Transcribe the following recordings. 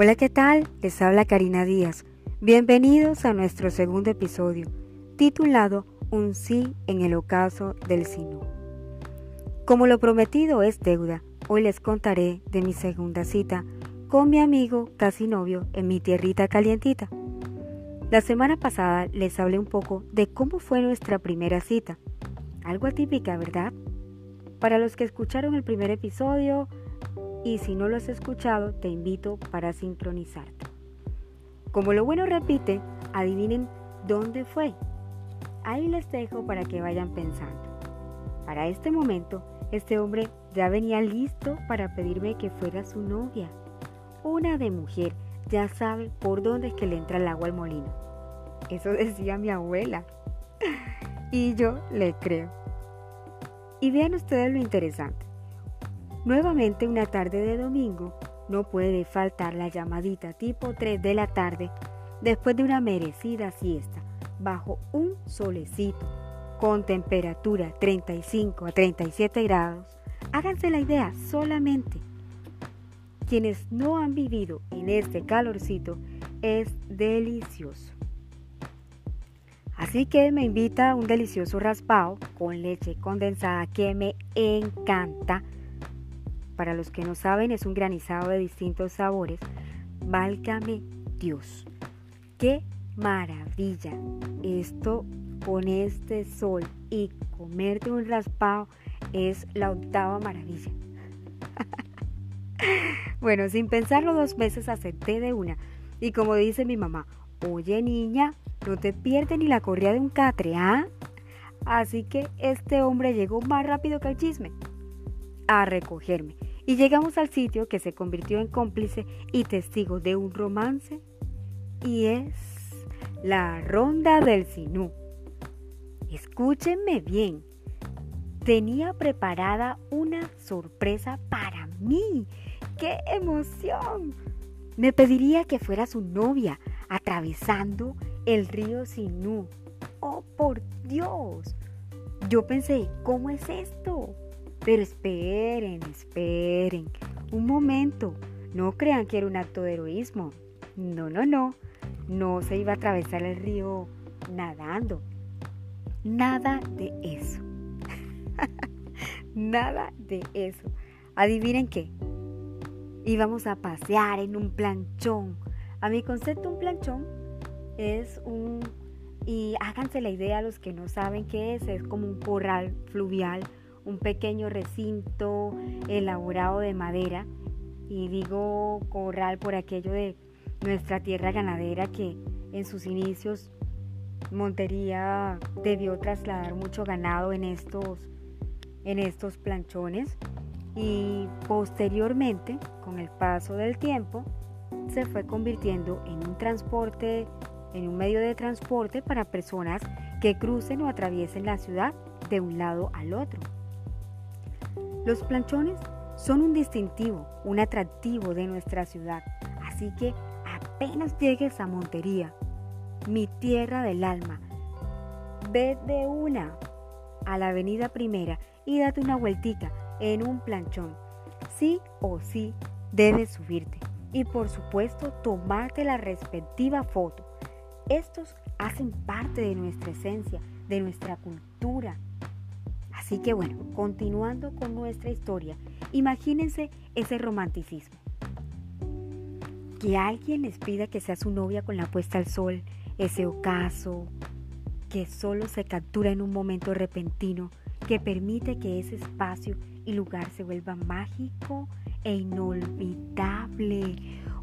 Hola, ¿qué tal? Les habla Karina Díaz. Bienvenidos a nuestro segundo episodio, titulado Un sí en el ocaso del sino. Como lo prometido es deuda, hoy les contaré de mi segunda cita con mi amigo casi novio en mi tierrita calientita. La semana pasada les hablé un poco de cómo fue nuestra primera cita. Algo atípica, ¿verdad? Para los que escucharon el primer episodio, y si no lo has escuchado, te invito para sincronizarte. Como lo bueno repite, adivinen dónde fue. Ahí les dejo para que vayan pensando. Para este momento, este hombre ya venía listo para pedirme que fuera su novia. Una de mujer ya sabe por dónde es que le entra el agua al molino. Eso decía mi abuela. y yo le creo. Y vean ustedes lo interesante. Nuevamente una tarde de domingo no puede faltar la llamadita tipo 3 de la tarde después de una merecida siesta bajo un solecito con temperatura 35 a 37 grados. Háganse la idea solamente. Quienes no han vivido en este calorcito es delicioso. Así que me invita a un delicioso raspado con leche condensada que me encanta para los que no saben, es un granizado de distintos sabores. Válgame Dios. ¡Qué maravilla! Esto con este sol y comerte un raspado es la octava maravilla. bueno, sin pensarlo dos veces acepté de una. Y como dice mi mamá, oye niña, no te pierdes ni la correa de un catre, ¿ah? Así que este hombre llegó más rápido que el chisme a recogerme y llegamos al sitio que se convirtió en cómplice y testigo de un romance y es la ronda del Sinú. Escúchenme bien, tenía preparada una sorpresa para mí. ¡Qué emoción! Me pediría que fuera su novia atravesando el río Sinú. ¡Oh, por Dios! Yo pensé, ¿cómo es esto? Pero esperen, esperen. Un momento. No crean que era un acto de heroísmo. No, no, no. No se iba a atravesar el río nadando. Nada de eso. Nada de eso. Adivinen qué. Íbamos a pasear en un planchón. A mi concepto un planchón es un... Y háganse la idea a los que no saben qué es. Es como un corral fluvial un pequeño recinto elaborado de madera y digo corral por aquello de nuestra tierra ganadera que en sus inicios Montería debió trasladar mucho ganado en estos, en estos planchones y posteriormente, con el paso del tiempo, se fue convirtiendo en un transporte, en un medio de transporte para personas que crucen o atraviesen la ciudad de un lado al otro. Los planchones son un distintivo, un atractivo de nuestra ciudad, así que apenas llegues a Montería, mi tierra del alma, ve de una a la avenida primera y date una vueltita en un planchón. Sí o sí debes subirte y por supuesto tomarte la respectiva foto. Estos hacen parte de nuestra esencia, de nuestra cultura, Así que bueno, continuando con nuestra historia, imagínense ese romanticismo. Que alguien les pida que sea su novia con la puesta al sol, ese ocaso, que solo se captura en un momento repentino, que permite que ese espacio y lugar se vuelva mágico e inolvidable.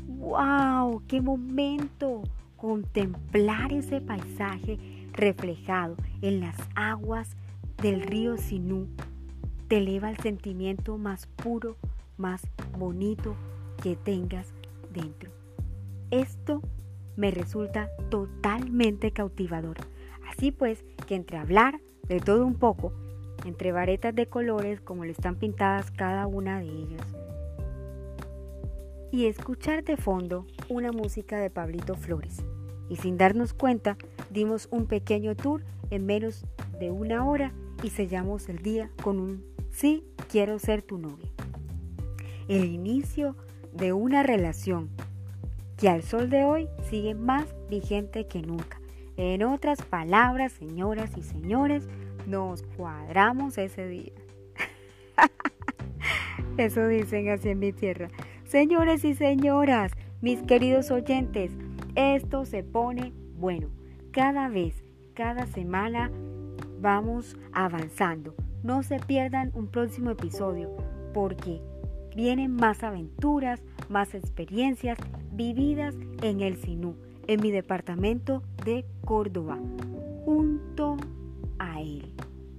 ¡Wow! ¡Qué momento! Contemplar ese paisaje reflejado en las aguas del río Sinú te eleva el sentimiento más puro, más bonito que tengas dentro. Esto me resulta totalmente cautivador. Así pues, que entre hablar de todo un poco, entre varetas de colores como le están pintadas cada una de ellas, y escuchar de fondo una música de Pablito Flores. Y sin darnos cuenta, dimos un pequeño tour en menos de una hora y sellamos el día con un sí quiero ser tu novia. El inicio de una relación que al sol de hoy sigue más vigente que nunca. En otras palabras, señoras y señores, nos cuadramos ese día. Eso dicen así en mi tierra. Señores y señoras, mis queridos oyentes, esto se pone bueno. Cada vez, cada semana vamos avanzando. No se pierdan un próximo episodio porque vienen más aventuras, más experiencias vividas en el Sinú, en mi departamento de Córdoba, junto a él,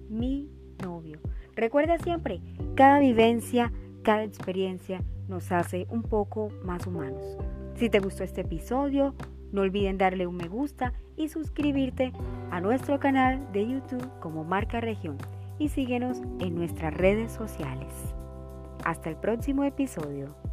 mi novio. Recuerda siempre, cada vivencia, cada experiencia nos hace un poco más humanos. Si te gustó este episodio, no olviden darle un me gusta y suscribirte a nuestro canal de YouTube como Marca Región y síguenos en nuestras redes sociales. Hasta el próximo episodio.